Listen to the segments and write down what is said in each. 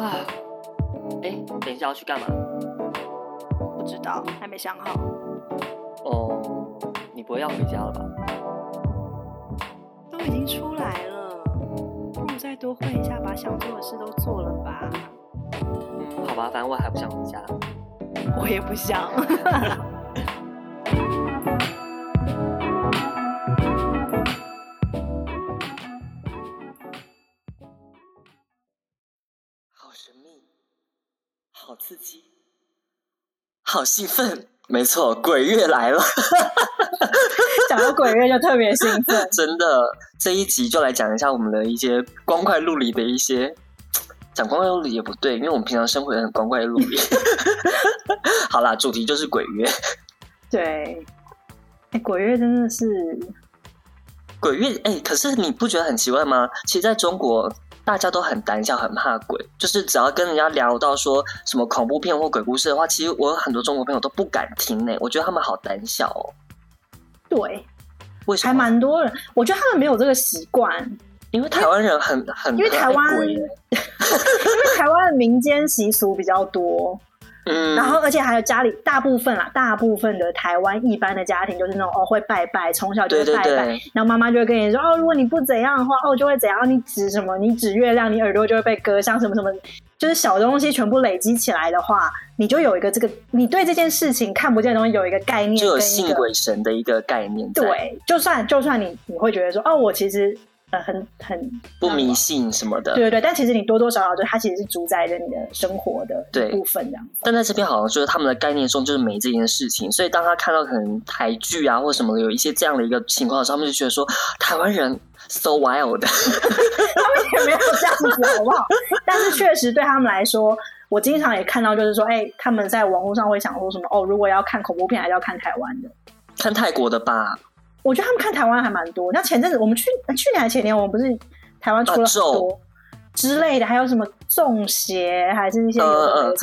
啊，哎，等一下要去干嘛？不知道，还没想好。哦，你不会要回家了吧？都已经出来了，不如再多混一下，把想做的事都做了吧。嗯，好吧，反正我还不想回家。我也不想。刺激，好兴奋！没错，鬼月来了。讲到鬼月就特别兴奋。真的，这一集就来讲一下我们的一些光怪陆离的一些。讲光怪陆离也不对，因为我们平常生活也很光怪陆离。好啦，主题就是鬼月。对，哎，鬼月真的是鬼月哎，可是你不觉得很奇怪吗？其实在中国。大家都很胆小，很怕鬼，就是只要跟人家聊到说什么恐怖片或鬼故事的话，其实我有很多中国朋友都不敢听呢。我觉得他们好胆小哦。对，为什么？还蛮多人，我觉得他们没有这个习惯，因为台湾人很很因为台湾，因为台湾的民间习俗比较多。嗯，然后而且还有家里大部分啦，大部分的台湾一般的家庭就是那种哦会拜拜，从小就会拜拜，对对对，然后妈妈就会跟你说哦，如果你不怎样的话，哦就会怎样，你指什么，你指月亮，你耳朵就会被割，伤什么什么，就是小东西全部累积起来的话，你就有一个这个，你对这件事情看不见的东西有一个概念，就有信鬼神的一个概念。对，就算就算你你会觉得说哦，我其实。呃，很很不迷信什么的，对对对，但其实你多多少少就它其实是主宰着你的生活的部分这样子。但在这边好像就是他们的概念中就是没这件事情，所以当他看到可能台剧啊或什么的有一些这样的一个情况的时候，他们就觉得说台湾人 so wild，他们也没有这样子好不好？但是确实对他们来说，我经常也看到就是说，哎、欸，他们在网络上会想说什么哦，如果要看恐怖片，还是要看台湾的，看泰国的吧。我觉得他们看台湾还蛮多。那前阵子我们去去年还前年，我们不是台湾出了很多之类的，还有什么中邪，还是那些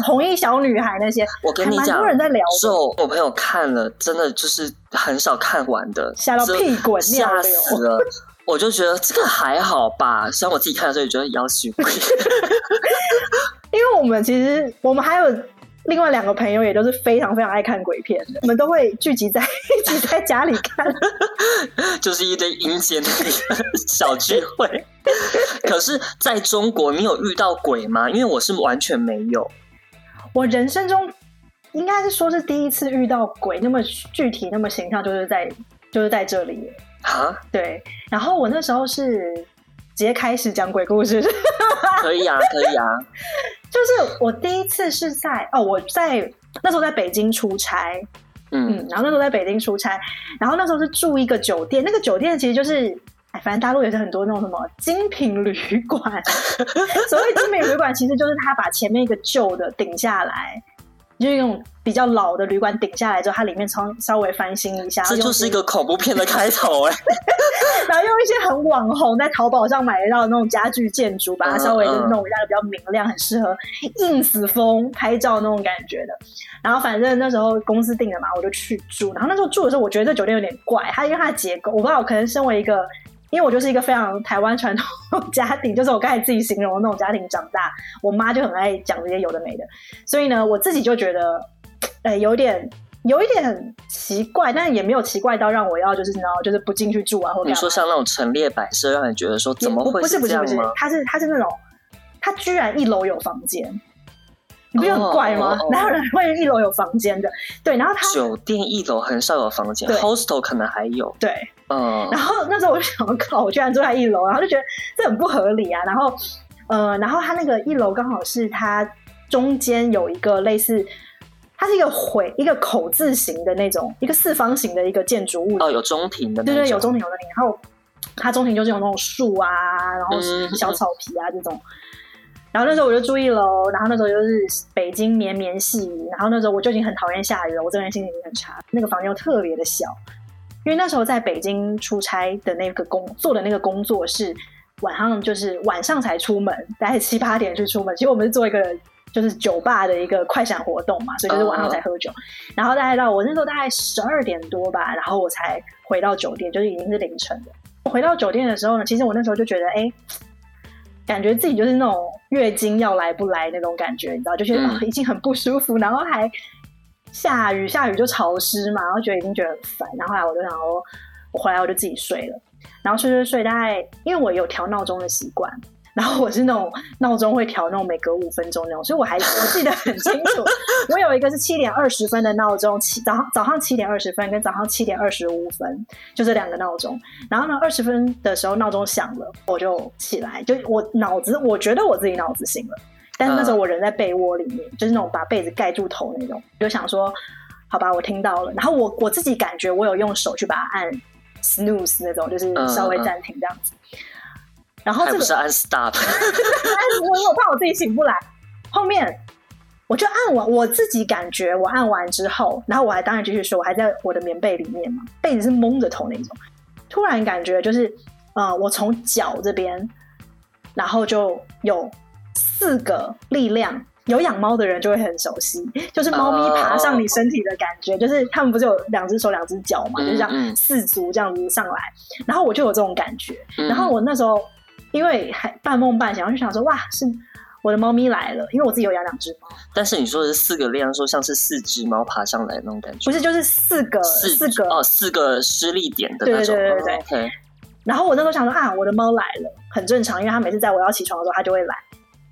红衣小女孩那些。我跟你讲，蛮多人在聊。咒，我朋友看了，真的就是很少看完的，吓到屁滚尿流，吓死了。我就觉得这个还好吧，虽然我自己看的时候也觉得要死鬼。因为我们其实我们还有。另外两个朋友也都是非常非常爱看鬼片的，我们都会聚集在 一起在家里看，就是一堆阴间的小聚会。可是，在中国，你有遇到鬼吗？因为我是完全没有。我人生中应该是说是第一次遇到鬼，那么具体、那么形象，就是在就是在这里啊。对，然后我那时候是直接开始讲鬼故事，可以啊，可以啊。就是我第一次是在哦，我在那时候在北京出差，嗯，嗯，然后那时候在北京出差，然后那时候是住一个酒店，那个酒店其实就是，哎，反正大陆也是很多那种什么精品旅馆，所谓精品旅馆其实就是他把前面一个旧的顶下来。就是用比较老的旅馆顶下来之后，它里面稍稍微翻新一下，这就是一个恐怖片的开头哎。然后用一些很网红在淘宝上买得到的那种家具建筑，把它稍微就弄一下，比较明亮，很适合 ins 风拍照那种感觉的。然后反正那时候公司订了嘛，我就去住。然后那时候住的时候，我觉得这酒店有点怪，它因为它的结构，我不知道，我可能身为一个。因为我就是一个非常台湾传统家庭，就是我刚才自己形容的那种家庭长大，我妈就很爱讲这些有的没的，所以呢，我自己就觉得，呃，有点有一点奇怪，但是也没有奇怪到让我要就是你知道就是不进去住啊，或者你说像那种陈列摆设，让你觉得说怎么会是这样吗？不是不是不是，他是那种，他居然一楼有房间。你不是很怪吗？哪有人会一楼有房间的？对，然后他酒店一楼很少有房间，hostel 可能还有。对，嗯。然后那时候我就想，靠，我居然住在一楼，然后就觉得这很不合理啊。然后，呃，然后他那个一楼刚好是他中间有一个类似，它是一个回一个口字形的那种，一个四方形的一个建筑物。哦，有中庭的。对对，有中庭有中庭。然后它中庭就是有那种树啊，然后小草皮啊这种。嗯然后那时候我就住一楼，然后那时候就是北京绵绵细雨，然后那时候我就已经很讨厌下雨了，我这个人心情已经很差。那个房间又特别的小，因为那时候在北京出差的那个工做的那个工作是晚上，就是晚上才出门，大概七八点就出门。其实我们是做一个就是酒吧的一个快闪活动嘛，所以就是晚上才喝酒。然后大概到我那时候大概十二点多吧，然后我才回到酒店，就是已经是凌晨的。我回到酒店的时候呢，其实我那时候就觉得，哎，感觉自己就是那种。月经要来不来那种感觉，你知道，就觉得、嗯哦、已经很不舒服，然后还下雨，下雨就潮湿嘛，然后觉得已经觉得很烦，然后后来我就想说，我回来我就自己睡了，然后睡睡睡，大概因为我有调闹钟的习惯。然后我是那种闹钟会调那种每隔五分钟那种，所以我还 我记得很清楚。我有一个是七点二十分的闹钟，七早上早上七点二十分跟早上七点二十五分，就这两个闹钟。然后呢，二十分的时候闹钟响了，我就起来，就我脑子我觉得我自己脑子醒了，但是那时候我人在被窝里面，就是那种把被子盖住头那种，就想说好吧，我听到了。然后我我自己感觉我有用手去把它按 snooze 那种，就是稍微暂停这样子。然后这个不是按 stop，我有怕我自己醒不来。后面我就按完，我自己感觉我按完之后，然后我还当然继续睡，我还在我的棉被里面嘛，被子是蒙着头那种。突然感觉就是，呃，我从脚这边，然后就有四个力量。有养猫的人就会很熟悉，就是猫咪爬上你身体的感觉，oh. 就是他们不是有两只手两只脚嘛，嗯、就像四足这样子上来，然后我就有这种感觉，嗯、然后我那时候。因为还半梦半醒，我就想说哇，是我的猫咪来了，因为我自己有养两只猫。但是你说的是四个力量，说像是四只猫爬上来那种感觉，不是，就是四个四,四个哦，四个施力点的那种。对对对对对。Oh. 然后我那时候想说啊，我的猫来了，很正常，因为它每次在我要起床的时候，它就会来。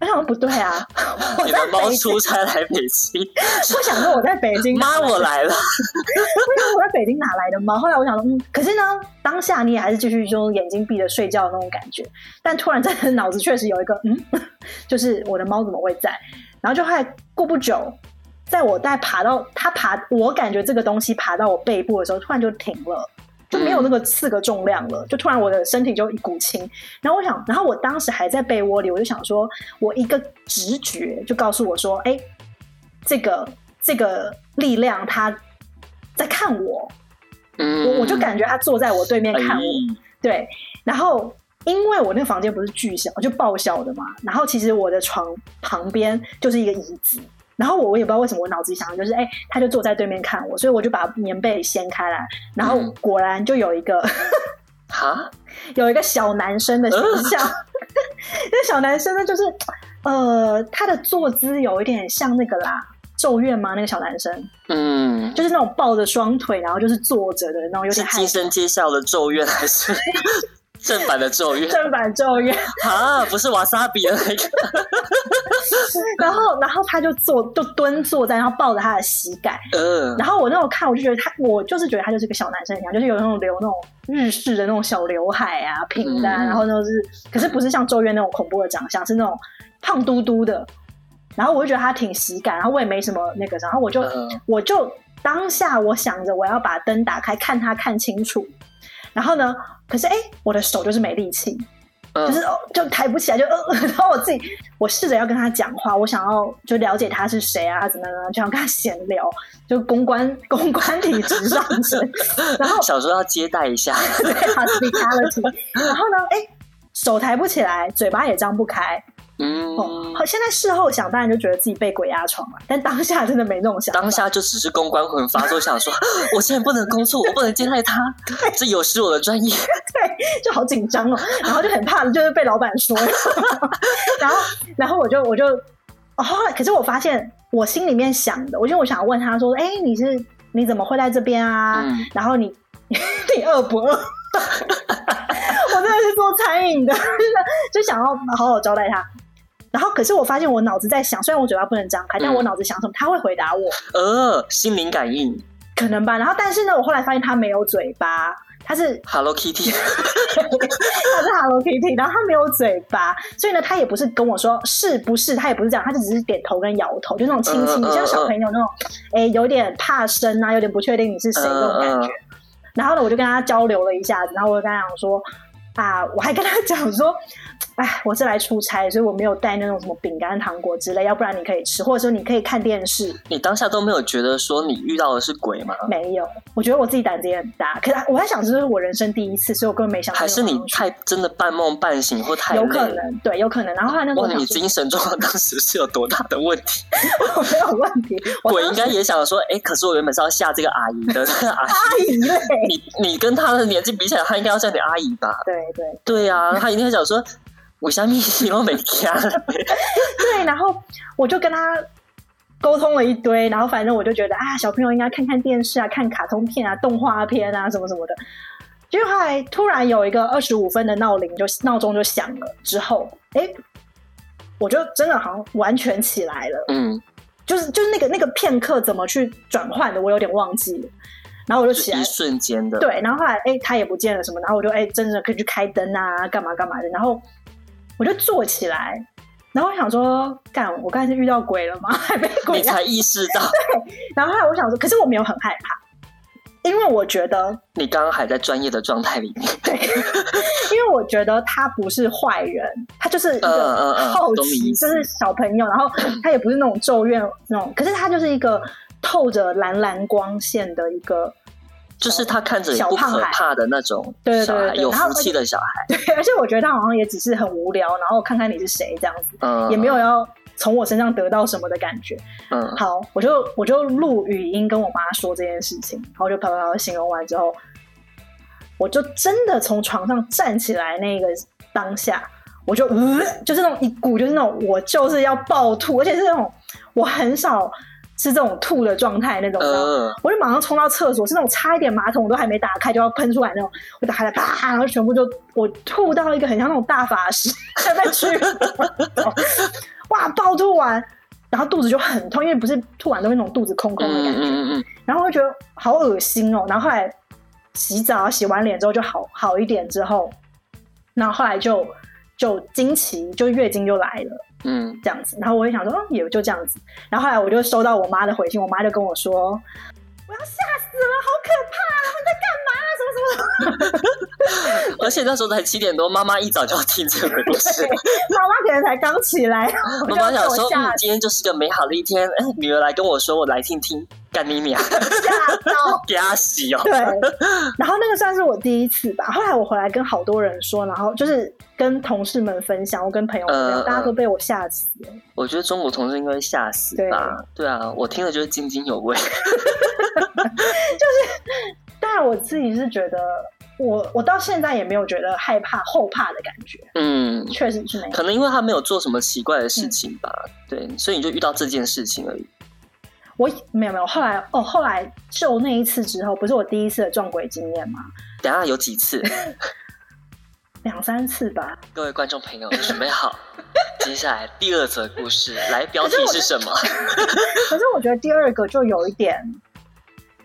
我想说不对啊，你的猫出差来北京，我想说我在北京，妈我来了，我想我在北京哪来的猫？后来我想说，嗯，可是呢，当下你也还是继续就眼睛闭着睡觉的那种感觉，但突然在脑子确实有一个嗯，就是我的猫怎么会在？然后就还过不久，在我在爬到它爬，我感觉这个东西爬到我背部的时候，突然就停了。就没有那个四个重量了，就突然我的身体就一股轻，然后我想，然后我当时还在被窝里，我就想说，我一个直觉就告诉我说，哎，这个这个力量他在看我，嗯，我我就感觉他坐在我对面看我，哎、对，然后因为我那个房间不是巨小，就爆小的嘛，然后其实我的床旁边就是一个椅子。然后我我也不知道为什么我脑子里想的就是哎，他就坐在对面看我，所以我就把棉被掀开来，然后果然就有一个哈，有一个小男生的形象。那小男生呢，就是呃，他的坐姿有一点像那个啦，咒怨吗？那个小男生，嗯，就是那种抱着双腿，然后就是坐着的那种，有点惊声尖笑的咒怨还是？正版的咒怨，正版咒怨啊，不是瓦萨比的那个。然后，然后他就坐，就蹲坐在，然后抱着他的膝盖。嗯。然后我那种看，我就觉得他，我就是觉得他就是个小男生一样，就是有那种留那种日式的那种小刘海啊，平的，嗯、然后就是，可是不是像咒怨那种恐怖的长相，是那种胖嘟嘟的。然后我就觉得他挺喜感，然后我也没什么那个，然后我就，嗯、我就当下我想着我要把灯打开，看他看清楚。然后呢？可是哎，我的手就是没力气，嗯、就是哦就抬不起来，就呃。然后我自己，我试着要跟他讲话，我想要就了解他是谁啊，怎么怎么，就想跟他闲聊，就公关 公关体质上升。然后小时候要接待一下，对，hospitality。然后呢？哎，手抬不起来，嘴巴也张不开。嗯，好，现在事后想，当然就觉得自己被鬼压床了。但当下真的没那种想法，当下就只是公关魂发作，想说 我现在不能工作，我不能接待他，这有失我的专业。对，就好紧张哦，然后就很怕，就是被老板说。然后，然后我就我就哦，后来可是我发现我心里面想的，我就我想问他说，哎，你是你怎么会在这边啊？嗯、然后你你饿不饿？我真的是做餐饮的，就想要好好招待他。然后，可是我发现我脑子在想，虽然我嘴巴不能张开，嗯、但我脑子想什么，他会回答我。呃，心灵感应，可能吧。然后，但是呢，我后来发现他没有嘴巴，他是 Hello Kitty，他是 Hello Kitty，然后他没有嘴巴，所以呢，他也不是跟我说是不是，他也不是这样，他就只是点头跟摇头，就那种轻轻的，像小朋友那种，哎，有点怕生啊，有点不确定你是谁那种感觉。然后呢，我就跟他交流了一下子，然后我就跟他讲说。啊！我还跟他讲说，哎，我是来出差，所以我没有带那种什么饼干、糖果之类，要不然你可以吃，或者说你可以看电视。你当下都没有觉得说你遇到的是鬼吗？没有，我觉得我自己胆子也很大。可是我在想，这是我人生第一次，所以我根本没想到。还是你太真的半梦半醒，或太有可能，对，有可能。然后后来那种你精神状况当时是有多大的问题？我没有问题。鬼应该也想说，哎，可是我原本是要吓这个阿姨的，阿姨嘞。你你跟他的年纪比起来，他应该要叫你阿姨吧？对。对对呀、啊，他一定会想说，我相面你又没加。对，然后我就跟他沟通了一堆，然后反正我就觉得啊，小朋友应该看看电视啊，看卡通片啊，动画片啊，什么什么的。结果后来突然有一个二十五分的闹铃，就闹钟就响了。之后，哎，我就真的好像完全起来了。嗯，就是就是那个那个片刻怎么去转换的，我有点忘记了。然后我就起来，一瞬间的。对，然后后来哎，他也不见了什么，然后我就哎，真的可以去开灯啊，干嘛干嘛的。然后我就坐起来，然后我想说，干，我刚才是遇到鬼了吗？还被鬼？你才意识到。对。然后后来我想说，可是我没有很害怕。因为我觉得你刚刚还在专业的状态里面，对，因为我觉得他不是坏人，他就是一个好奇，就是小朋友，然后他也不是那种咒怨那种，可是他就是一个透着蓝蓝光线的一个，就是他看着也不可怕的那种，对对对，有福气的小孩，对，而且我觉得他好像也只是很无聊，然后看看你是谁这样子，嗯，也没有要。从我身上得到什么的感觉？嗯，好，我就我就录语音跟我妈说这件事情，然后就啪啪啪形容完之后，我就真的从床上站起来那个当下，我就呃，就是那种一股就是那种我就是要暴吐，而且是那种我很少是这种吐的状态那种，嗯，我就马上冲到厕所，是那种差一点马桶我都还没打开就要喷出来那种，我打开了啪，然后全部就我吐到一个很像那种大法师在去。哇！暴吐完，然后肚子就很痛，因为不是吐完都是那种肚子空空的感觉，嗯嗯嗯、然后我就觉得好恶心哦。然后后来洗澡，洗完脸之后就好好一点之后，然后后来就就经期就月经就来了，嗯，这样子。然后我也想说，也就这样子。然后后来我就收到我妈的回信，我妈就跟我说：“我要吓死了，好可怕！他们在干嘛？什么什么？”而且那时候才七点多，妈妈一早就要听这个故事。妈妈可能才刚起来。妈妈想说：“嗯，今天就是个美好的一天。”哎，女儿来跟我说：“我来听听。”干你娘！吓到，给他洗哦。对。然后那个算是我第一次吧。后来我回来跟好多人说，然后就是跟同事们分享，我跟朋友们分享，大家都被我吓死了。我觉得中国同事应该会吓死吧？对啊，我听了就是津津有味。就是，但我自己是觉得。我我到现在也没有觉得害怕后怕的感觉，嗯，确实是没有。可能因为他没有做什么奇怪的事情吧，嗯、对，所以你就遇到这件事情而已。我没有没有，后来哦，后来就那一次之后，不是我第一次的撞鬼经验吗？等下有几次？两三次吧。各位观众朋友，准备好，接下来第二则故事，来，标题是什么？可是我觉得第二个就有一点。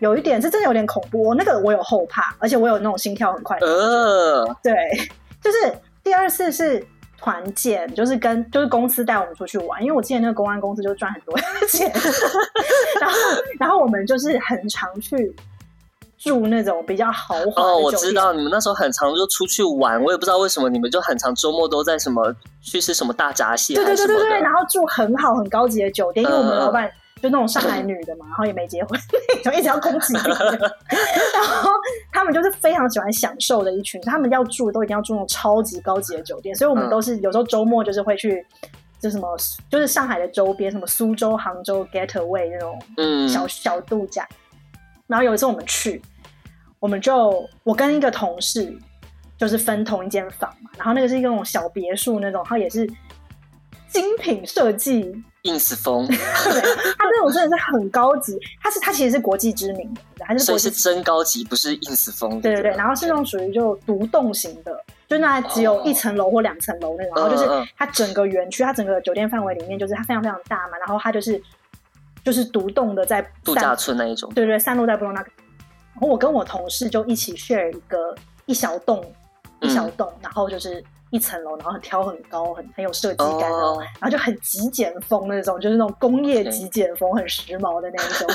有一点是真的有点恐怖，我那个我有后怕，而且我有那种心跳很快的。呃，对，就是第二次是团建，就是跟就是公司带我们出去玩，因为我之前那个公安公司就赚很多钱，然后然后我们就是很常去住那种比较豪华。哦，我知道你们那时候很常就出去玩，我也不知道为什么你们就很常周末都在什么去吃什么大闸蟹，对对对对对，然后住很好很高级的酒店，因为我们老板。就那种上海女的嘛，然后也没结婚，就一直要攻击。然后他们就是非常喜欢享受的一群，他们要住都一定要住那种超级高级的酒店，所以我们都是有时候周末就是会去，就什么就是上海的周边，什么苏州、杭州 getaway 那种小小度假。然后有一次我们去，我们就我跟一个同事就是分同一间房嘛，然后那个是一种小别墅那种，然后也是精品设计。Ins 风，对，它这种真的是很高级，它是它其实是国际知名的，还是所以是真高级，不是 ins 风。对对对，然后是那种属于就独栋型的，就那只有一层楼或两层楼那种，然后就是它整个园区，它整个酒店范围里面，就是它非常非常大嘛，然后它就是就是独栋的在度假村那一种，对对，散落在不同那个。然后我跟我同事就一起 share 一个一小栋一小栋，然后就是。一层楼，然后很挑很高，很很有设计感，oh. 然后就很极简风那种，就是那种工业极简风.很时髦的那一种。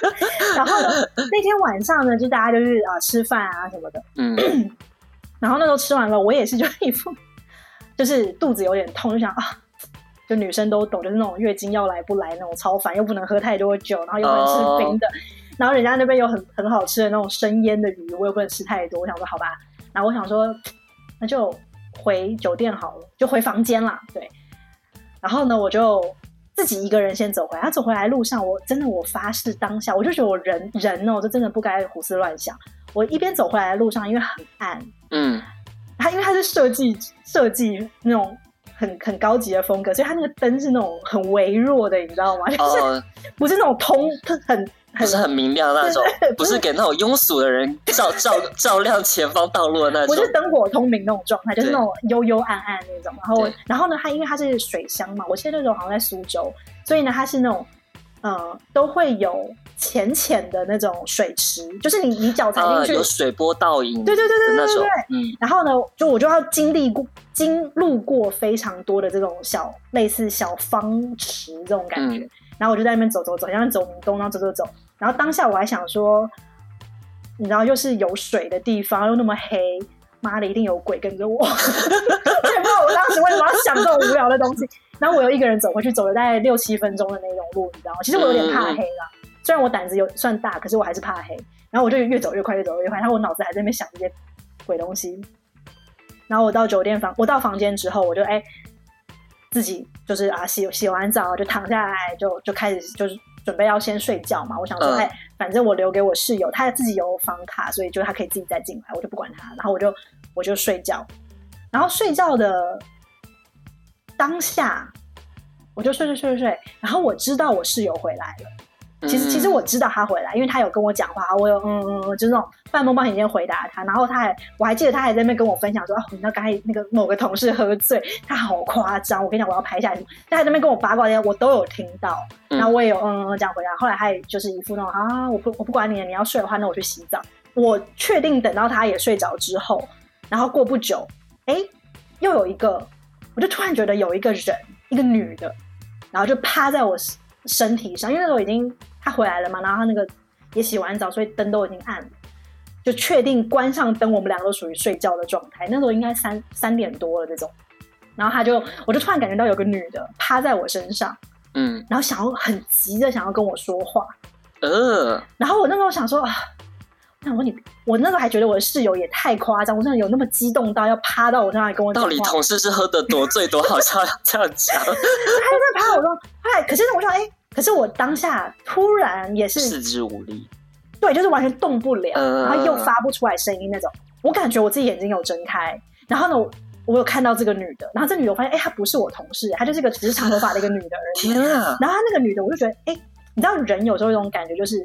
然后呢，那天晚上呢，就大家就是啊吃饭啊什么的。嗯。然后那时候吃完了，我也是就一副就是肚子有点痛，就想啊，就女生都懂，就是那种月经要来不来那种超烦，又不能喝太多酒，然后又不能吃冰的，oh. 然后人家那边有很很好吃的那种生腌的鱼，我又不能吃太多。我想说好吧，然后我想说那就。回酒店好了，就回房间啦。对，然后呢，我就自己一个人先走回来。他走回来路上，我真的，我发誓当下，我就觉得我人人哦，就真的不该胡思乱想。我一边走回来的路上，因为很暗，嗯，他因为他是设计设计那种很很高级的风格，所以它那个灯是那种很微弱的，你知道吗？就是、uh, 不是那种通很。不是很明亮那种，不是给那种庸俗的人照 照照亮前方道路的那种。我是灯火通明那种状态，就是那种幽幽暗暗那种。然后，然后呢，它因为它是水乡嘛，我记得那种好像在苏州，所以呢，它是那种呃都会有浅浅的那种水池，就是你你脚踩进去、呃、有水波倒影，对对对对对对对。嗯。然后呢，就我就要经历过经路过非常多的这种小类似小方池这种感觉。嗯然后我就在那边走走走，像走明东，然后走走走。然后当下我还想说，你知道，又是有水的地方，又那么黑，妈的，一定有鬼跟着我。我也不知道我当时为什么要想这种无聊的东西。然后我又一个人走回去，走了大概六七分钟的那种路，你知道吗？其实我有点怕黑啦。嗯、虽然我胆子有算大，可是我还是怕黑。然后我就越走越快，越走越快。然后我脑子还在那边想这些鬼东西。然后我到酒店房，我到房间之后，我就哎。自己就是啊，洗洗完澡就躺下来，就就开始就是准备要先睡觉嘛。我想说，哎、嗯，反正我留给我室友，他自己有房卡，所以就他可以自己再进来，我就不管他。然后我就我就睡觉，然后睡觉的当下，我就睡睡睡睡睡。然后我知道我室友回来了。其实其实我知道他回来，因为他有跟我讲话，我有嗯嗯嗯，就是那种半梦半醒间回答他，然后他还我还记得他还在那边跟我分享说哦，你知道刚才那个某个同事喝醉，他好夸张，我跟你讲我要拍下来，他还在那边跟我八卦，我都有听到，然后我也有嗯嗯嗯这样回答，后来他也就是一副那种啊，我不我不管你了，你要睡的话，那我去洗澡。我确定等到他也睡着之后，然后过不久，哎，又有一个，我就突然觉得有一个人，一个女的，然后就趴在我身体上，因为那时候已经。他回来了嘛？然后他那个也洗完澡，所以灯都已经暗了，就确定关上灯，我们两个都属于睡觉的状态。那时候应该三三点多了这种。然后他就，我就突然感觉到有个女的趴在我身上，嗯，然后想要很急的想要跟我说话，呃，然后我那时候想说啊，我想问你，我那时候还觉得我的室友也太夸张，我真的有那么激动到要趴到我身上来跟我？到底同事是喝的多醉多好像这样讲？他就在趴我说，哎，可是我说，哎。可是我当下突然也是四肢无力，对，就是完全动不了，呃、然后又发不出来声音那种。我感觉我自己眼睛有睁开，然后呢，我，我有看到这个女的，然后这女的我发现，哎、欸，她不是我同事，她就是个只是长头发的一个女的而已。天啊！然后她那个女的，我就觉得，哎、欸，你知道人有时候有一种感觉，就是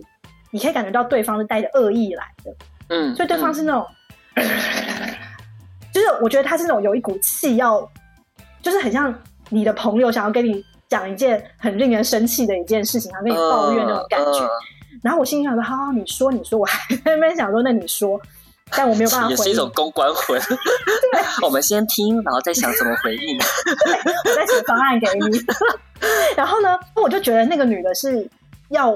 你可以感觉到对方是带着恶意来的，嗯，所以对方是那种，嗯、就是我觉得他是那种有一股气要，就是很像你的朋友想要跟你。讲一件很令人生气的一件事情，然后跟你抱怨那种感觉，然后我心里想说：“好，好，你说，你说。”我还在那边想说：“那你说。”但我没有办法回应。也是一种公关魂。对，我们先听，然后再想怎么回应。我再写方案给你。然后呢，我就觉得那个女的是要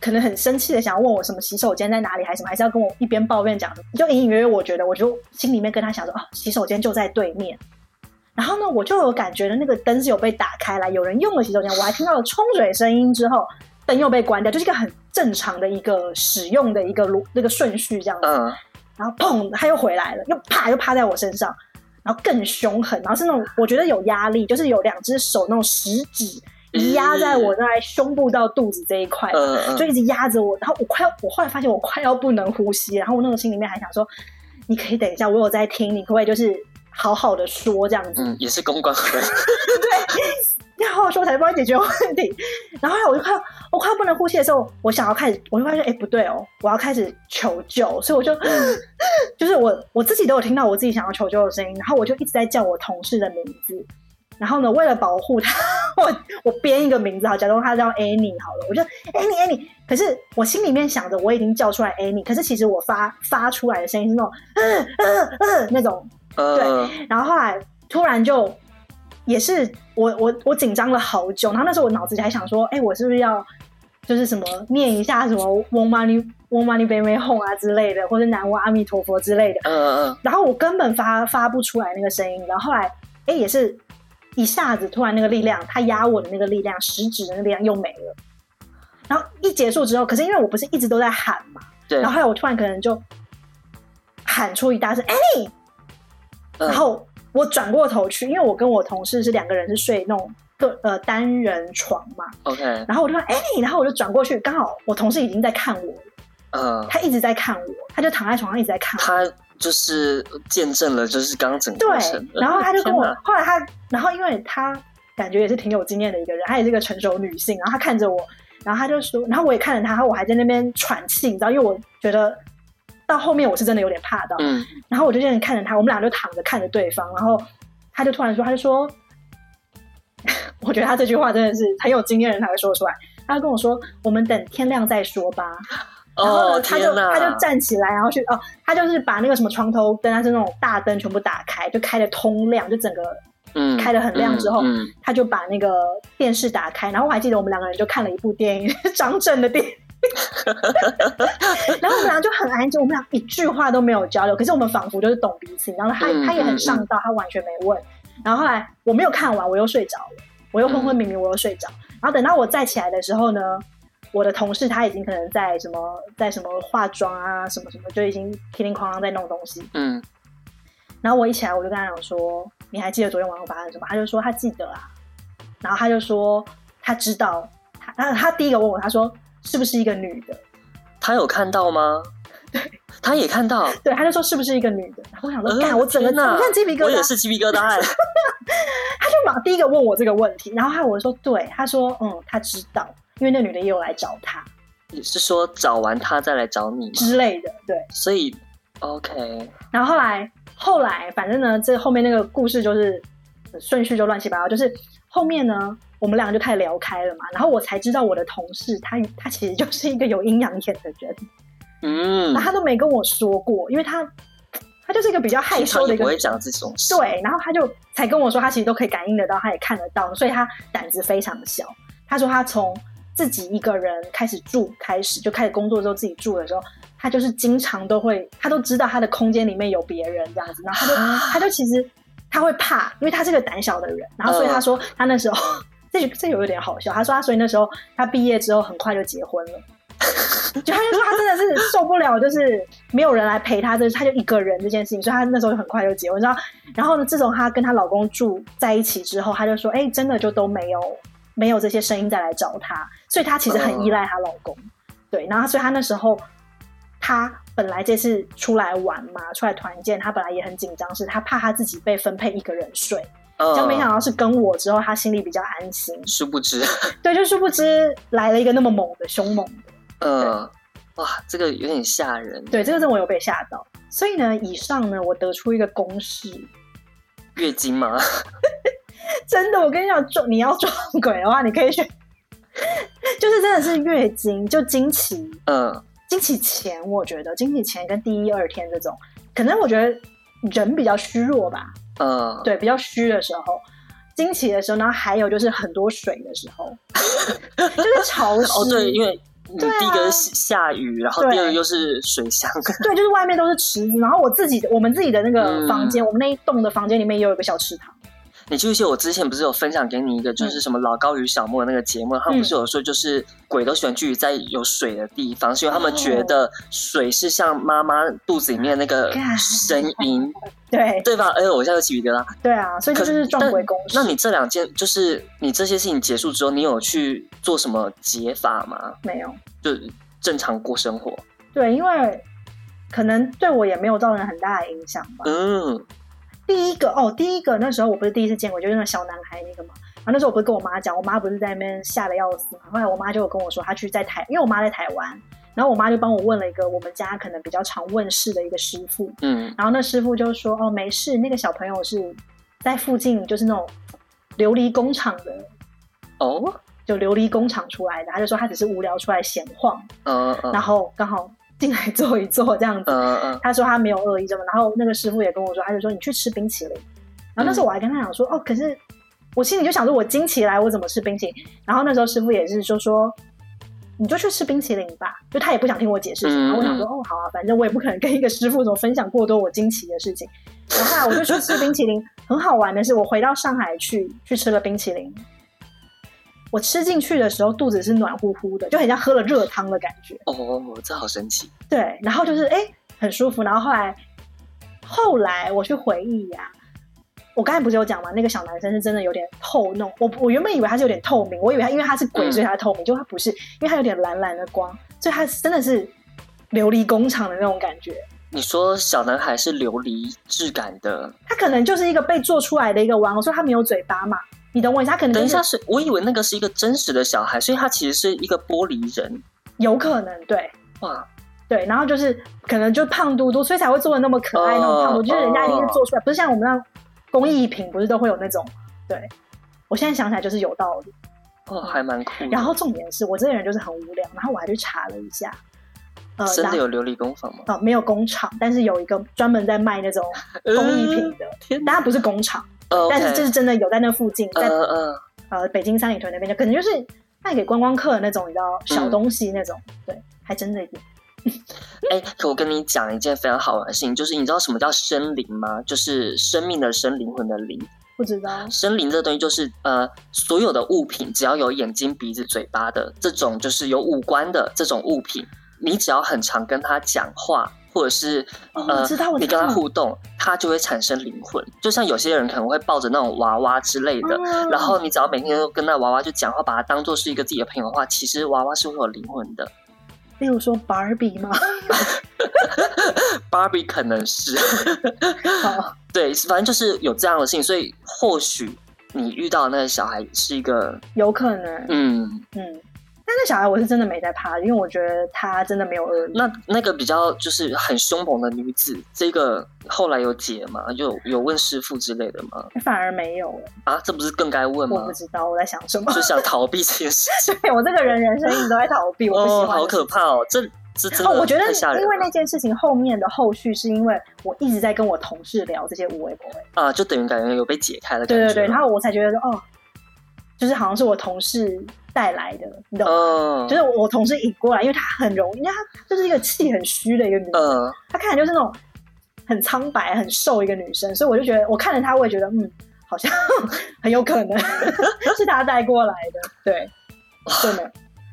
可能很生气的，想要问我什么洗手间在哪里，还是什么，还是要跟我一边抱怨讲，就隐隐约约，我觉得，我就心里面跟她想说：“哦，洗手间就在对面。”然后呢，我就有感觉的那个灯是有被打开来，有人用了洗手间，我还听到了冲水声音之后，灯又被关掉，就是一个很正常的一个使用的一个路那个顺序这样子。嗯。然后砰，他又回来了，又啪又趴在我身上，然后更凶狠，然后是那种我觉得有压力，就是有两只手那种食指压在我在胸部到肚子这一块，嗯，就一直压着我。然后我快要，我后来发现我快要不能呼吸，然后我那种心里面还想说，你可以等一下，我有在听，你可不可以就是。好好的说这样子，嗯，也是公关会，对，要好好说才帮你解决问题。然后我就快要，我快要不能呼吸的时候，我想要开始，我就发现，哎，不对哦，我要开始求救，所以我就，就是我我自己都有听到我自己想要求救的声音，然后我就一直在叫我同事的名字。然后呢，为了保护他，我我编一个名字，好，假装他叫 Annie 好了，我就 Annie Annie。可是我心里面想着，我已经叫出来 Annie，可是其实我发发出来的声音是那种，嗯嗯嗯那种。对，然后后来突然就也是我我我紧张了好久，然后那时候我脑子里还想说，哎，我是不是要就是什么念一下什么嗡嘛呢嗡嘛呢呗咪吽啊之类的，或者南无阿弥陀佛之类的。嗯嗯。然后我根本发发不出来那个声音，然后后来哎也是一下子突然那个力量，他压我的那个力量，食指的那个力量又没了。然后一结束之后，可是因为我不是一直都在喊嘛，对。然后后来我突然可能就喊出一大声，哎。然后我转过头去，因为我跟我同事是两个人是睡那种个呃单人床嘛。OK。然后我就说：“哎、欸，然后我就转过去，刚好我同事已经在看我，嗯，他一直在看我，他就躺在床上一直在看我。他就是见证了，就是刚刚整个过程。对，然后他就跟我，后来他，然后因为他感觉也是挺有经验的一个人，她也是一个成熟女性，然后他看着我，然后他就说，然后我也看着他，然后我还在那边喘气，你知道，因为我觉得到后面我是真的有点怕到，嗯，然后我就这样看着他，我们俩就躺着看着对方，然后他就突然说，他就说，我觉得他这句话真的是很有经验的人才会说出来，他就跟我说，我们等天亮再说吧。然后呢，他就他就站起来，然后去哦，他就是把那个什么床头灯，他是那种大灯，全部打开，就开的通亮，就整个嗯开的很亮之后，嗯嗯嗯、他就把那个电视打开，然后我还记得我们两个人就看了一部电影，张震的电影，然后我们俩就很安静，我们俩一句话都没有交流，可是我们仿佛就是懂彼此，然后他他也很上道，他完全没问，然后后来我没有看完，我又睡着了，我又昏昏迷迷，我又睡着，然后等到我再起来的时候呢，我的同事他已经可能在什么在什么化妆啊什么什么，就已经叮叮哐啷在弄东西。嗯，然后我一起来我就跟他讲说：“你还记得昨天晚上发生什么？”他就说他记得啊，然后他就说他知道他，然后他第一个问我，他说是不是一个女的？他有看到吗？对，他也看到。对，他就说是不是一个女的？然后我想说，干、呃，我整个哪我看鸡皮疙瘩，我也是鸡皮疙瘩。他就马第一个问我这个问题，然后我说对，他说嗯，他知道。因为那女的也有来找他，你是说找完他再来找你之类的？对，所以 OK。然后后来后来，反正呢，这后面那个故事就是顺序就乱七八糟。就是后面呢，我们两个就开始聊开了嘛。然后我才知道我的同事他他其实就是一个有阴阳眼的人，嗯，那他都没跟我说过，因为他他就是一个比较害羞的一个，不会讲这种事。对，然后他就才跟我说，他其实都可以感应得到，他也看得到，所以他胆子非常小。他说他从自己一个人开始住，开始就开始工作之后自己住的时候，他就是经常都会，他都知道他的空间里面有别人这样子，然后他就他就其实他会怕，因为他是个胆小的人，然后所以他说他那时候、呃、这这有一点好笑，他说他所以那时候他毕业之后很快就结婚了，就他就说他真的是受不了，就是没有人来陪他，这他就一个人这件事情，所以他那时候就很快就结婚，然后然后呢，自从他跟她老公住在一起之后，他就说哎、真的就都没有。没有这些声音再来找她，所以她其实很依赖她老公。对，然后所以她那时候，她本来这次出来玩嘛，出来团建，她本来也很紧张，是她怕她自己被分配一个人睡，嗯、就没想到是跟我之后，他心里比较安心。殊不知，对，就殊不知来了一个那么猛的、凶猛的。嗯，哇，这个有点吓人。对，这个真的我有被吓到。所以呢，以上呢，我得出一个公式：月经吗？真的，我跟你讲，撞你要撞鬼的话，你可以选，就是真的是月经，就经期，嗯，经期前，我觉得经期前跟第一二天这种，可能我觉得人比较虚弱吧，嗯，对，比较虚的时候，惊奇的时候，然后还有就是很多水的时候，就是潮湿，哦，对，因为。你第一个是下雨，然后第二个又是水箱，对，就是外面都是池子，然后我自己的我们自己的那个房间，嗯、我们那一栋的房间里面也有一个小池塘。你记不记得我之前不是有分享给你一个，就是什么老高与小莫的那个节目？嗯、他们不是有说，就是鬼都喜欢聚集在有水的地方，是因为他们觉得水是像妈妈肚子里面那个 声音，对对吧？哎呦，我现在又起鸡皮疙瘩。对啊，所以就是撞鬼公司。那你这两件，就是你这些事情结束之后，你有去做什么解法吗？没有，就正常过生活。对，因为可能对我也没有造成很大的影响吧。嗯。第一个哦，第一个那时候我不是第一次见过，就是那个小男孩那个嘛。然后那时候我不是跟我妈讲，我妈不是在那边吓得要死嘛。后来我妈就有跟我说，她去在台，因为我妈在台湾，然后我妈就帮我问了一个我们家可能比较常问事的一个师傅，嗯，然后那师傅就说，哦，没事，那个小朋友是在附近，就是那种琉璃工厂的，哦，就琉璃工厂出来的，他就说他只是无聊出来闲晃，然后刚好。进来坐一坐这样子，他说他没有恶意这么，然后那个师傅也跟我说，他就说你去吃冰淇淋，然后那时候我还跟他讲说，嗯、哦，可是我心里就想说，我惊奇来我怎么吃冰淇淋？然后那时候师傅也是就说，你就去吃冰淇淋吧，就他也不想听我解释。什么，然后我想说，哦，好啊，反正我也不可能跟一个师傅怎么分享过多我惊奇的事情，然后后来我就去吃冰淇淋，很好玩的是，我回到上海去去吃了冰淇淋。我吃进去的时候，肚子是暖乎乎的，就很像喝了热汤的感觉。哦，这好神奇。对，然后就是哎，很舒服。然后后来，后来我去回忆呀、啊，我刚才不是有讲吗？那个小男生是真的有点透弄。我我原本以为他是有点透明，我以为他因为他是鬼，所以他透明，结果、嗯、他不是，因为他有点蓝蓝的光，所以他真的是琉璃工厂的那种感觉。你说小男孩是琉璃质感的，他可能就是一个被做出来的一个玩偶，说他没有嘴巴嘛？你等我一下，他可能、就是、等一下是，我以为那个是一个真实的小孩，所以他其实是一个玻璃人，有可能对，哇，对，然后就是可能就胖嘟嘟，所以才会做的那么可爱、哦、那么胖嘟，就是人家一定是做出来，哦、不是像我们那工艺品，不是都会有那种？对，我现在想起来就是有道理，哦，还蛮酷。然后重点是我这个人就是很无聊，然后我还去查了一下。呃、真的有琉璃工坊吗？哦，没有工厂，但是有一个专门在卖那种工艺品的，但它、呃、不是工厂，呃、但是这是真的有在那附近，在呃，呃，呃北京三里屯那边，就可能就是卖给观光客的那种，你知道小东西那种，嗯、对，还真的有。哎、欸，可我跟你讲一件非常好玩的事情，就是你知道什么叫生灵吗？就是生命的生，灵魂的灵。不知道。生灵这个东西就是呃，所有的物品只要有眼睛、鼻子、嘴巴的这种，就是有五官的这种物品。你只要很常跟他讲话，或者是、哦、呃，你跟他互动，他就会产生灵魂。就像有些人可能会抱着那种娃娃之类的，嗯、然后你只要每天都跟那娃娃就讲话，把它当做是一个自己的朋友的话，其实娃娃是会有灵魂的。例如说芭比吗？芭比 可能是。好，对，反正就是有这样的事情，所以或许你遇到的那个小孩是一个有可能，嗯嗯。但那小孩我是真的没在怕，因为我觉得他真的没有恶意。那那个比较就是很凶猛的女子，这个后来有解吗？有有问师傅之类的吗？反而没有啊，这不是更该问吗？我不知道我在想什么，就想逃避这件事情。对，我这个人人生一直都在逃避，我不喜欢。哦，好可怕哦！这这真的哦，我觉得因为那件事情后面的后续是因为我一直在跟我同事聊这些无为不为啊，就等于感觉有被解开的感觉。对对对，然后我才觉得说哦。就是好像是我同事带来的，你懂吗？Uh, 就是我同事引过来，因为她很容易，因为她就是一个气很虚的一个女生，uh, 她看起来就是那种很苍白、很瘦一个女生，所以我就觉得，我看着她，我也觉得，嗯，好像 很有可能 是她带过来的，对，真的。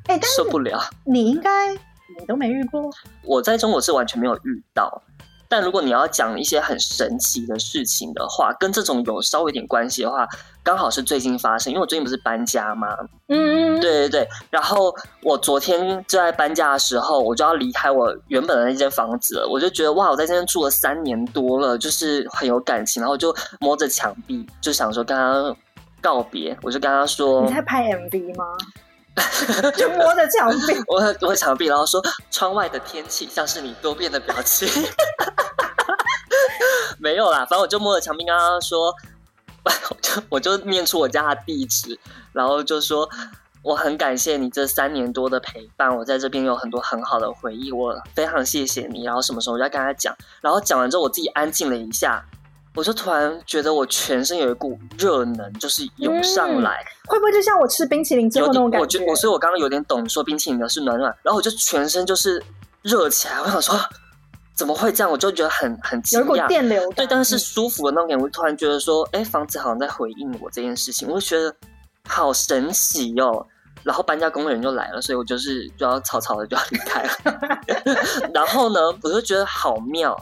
哎、欸，但是受不了，你应该你都没遇过，我在中国是完全没有遇到。但如果你要讲一些很神奇的事情的话，跟这种有稍微一点关系的话，刚好是最近发生，因为我最近不是搬家吗？嗯，对对对。然后我昨天就在搬家的时候，我就要离开我原本的那间房子了。我就觉得哇，我在这边住了三年多了，就是很有感情。然后就摸着墙壁，就想说跟他告别。我就跟他说：“你在拍 MV 吗？” 就摸着墙壁，我 摸墙壁，然后说：“窗外的天气像是你多变的表情。”没有啦，反正我就摸着墙壁，刚刚说。我就我就念出我家的地址，然后就说我很感谢你这三年多的陪伴，我在这边有很多很好的回忆，我非常谢谢你。然后什么时候我就要跟他讲，然后讲完之后我自己安静了一下，我就突然觉得我全身有一股热能，就是涌上来，嗯，会不会就像我吃冰淇淋之后那种感觉？我所以，我刚刚有点懂说冰淇淋的是暖暖，然后我就全身就是热起来，我想说。怎么会这样？我就觉得很很惊讶，有一股电流，对，但是舒服的那种感觉。我突然觉得说，哎，房子好像在回应我这件事情，我就觉得好神奇哟。然后搬家工人就来了，所以我就是就要草草的就要离开了。然后呢，我就觉得好妙。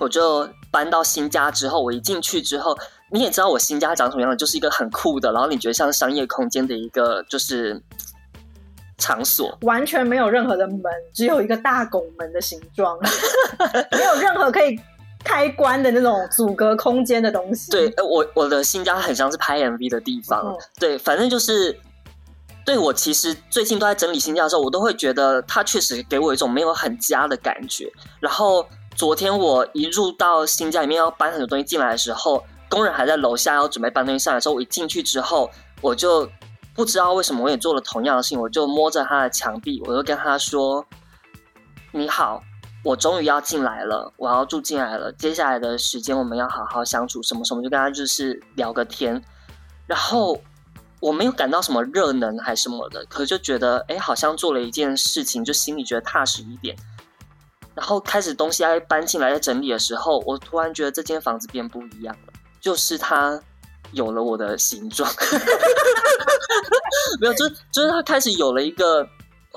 我就搬到新家之后，我一进去之后，你也知道我新家长什么样的，就是一个很酷的，然后你觉得像商业空间的一个就是。场所完全没有任何的门，只有一个大拱门的形状，没有任何可以开关的那种阻隔空间的东西。对，我我的新家很像是拍 MV 的地方。嗯、对，反正就是，对我其实最近都在整理新家的时候，我都会觉得它确实给我一种没有很家的感觉。然后昨天我一入到新家里面要搬很多东西进来的时候，工人还在楼下要准备搬东西上来的时候，我一进去之后，我就。不知道为什么我也做了同样的事情，我就摸着他的墙壁，我就跟他说：“你好，我终于要进来了，我要住进来了。接下来的时间我们要好好相处，什么什么，就跟他就是聊个天。然后我没有感到什么热能还是什么的，可是就觉得哎，好像做了一件事情，就心里觉得踏实一点。然后开始东西要搬进来在整理的时候，我突然觉得这间房子变不一样了，就是它。有了我的形状，没有，就是就是他开始有了一个，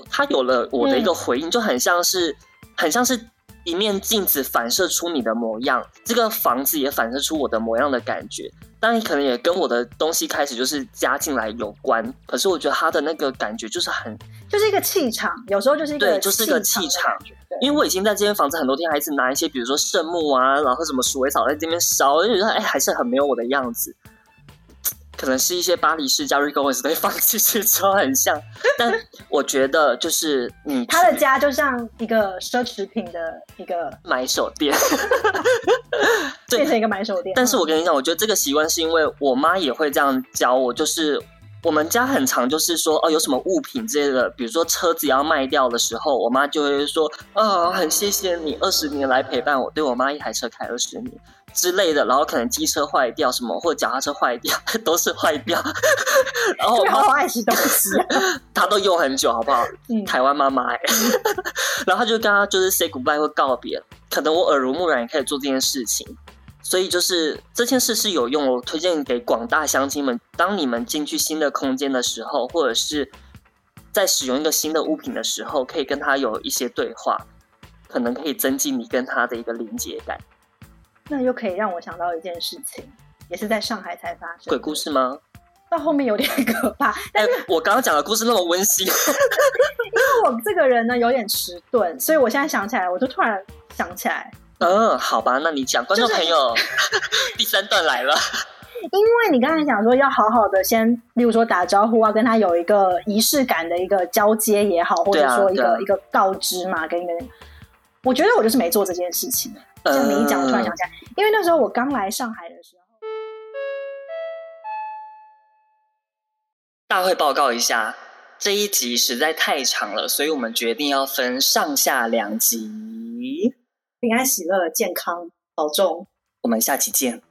它有了我的一个回应，嗯、就很像是很像是一面镜子反射出你的模样，这个房子也反射出我的模样的感觉。当然，可能也跟我的东西开始就是加进来有关。可是我觉得他的那个感觉就是很，就是一个气场，有时候就是一个对，就是一个气场。因为我已经在这间房子很多天，还是拿一些比如说圣木啊，然后什么鼠尾草在这边烧，我就觉得哎，还是很没有我的样子。可能是一些巴黎世家 Rico Owens 对放弃之后很像，但我觉得就是嗯他的家就像一个奢侈品的一个买手店，变成一个买手店。但是我跟你讲，我觉得这个习惯是因为我妈也会这样教我，就是我们家很常就是说哦，有什么物品之类的，比如说车子要卖掉的时候，我妈就会说啊、哦，很谢谢你二十年来陪伴我，对我妈一台车开二十年。之类的，然后可能机车坏掉什么，或者脚踏车坏掉，都是坏掉。然后我好爱惜东西，他都用很久，好不好？嗯、台湾妈妈，然后他就跟他就是 say goodbye 或告别。可能我耳濡目染也可以做这件事情，所以就是这件事是有用。我推荐给广大乡亲们，当你们进去新的空间的时候，或者是在使用一个新的物品的时候，可以跟他有一些对话，可能可以增进你跟他的一个连接感。那又可以让我想到一件事情，也是在上海才发生。鬼故事吗？到后面有点可怕。但是、欸、我刚刚讲的故事那么温馨，因为我这个人呢有点迟钝，所以我现在想起来，我就突然想起来。嗯，好吧，那你讲，观众朋友，就是、第三段来了。因为你刚才讲说要好好的先，例如说打招呼啊，跟他有一个仪式感的一个交接也好，或者说一个、啊啊、一个告知嘛，跟一个。我觉得我就是没做这件事情。像你一讲，我突然想起来，因为那时候我刚来上海的时候。大会报告一下，这一集实在太长了，所以我们决定要分上下两集。平安喜乐，健康保重，我们下期见。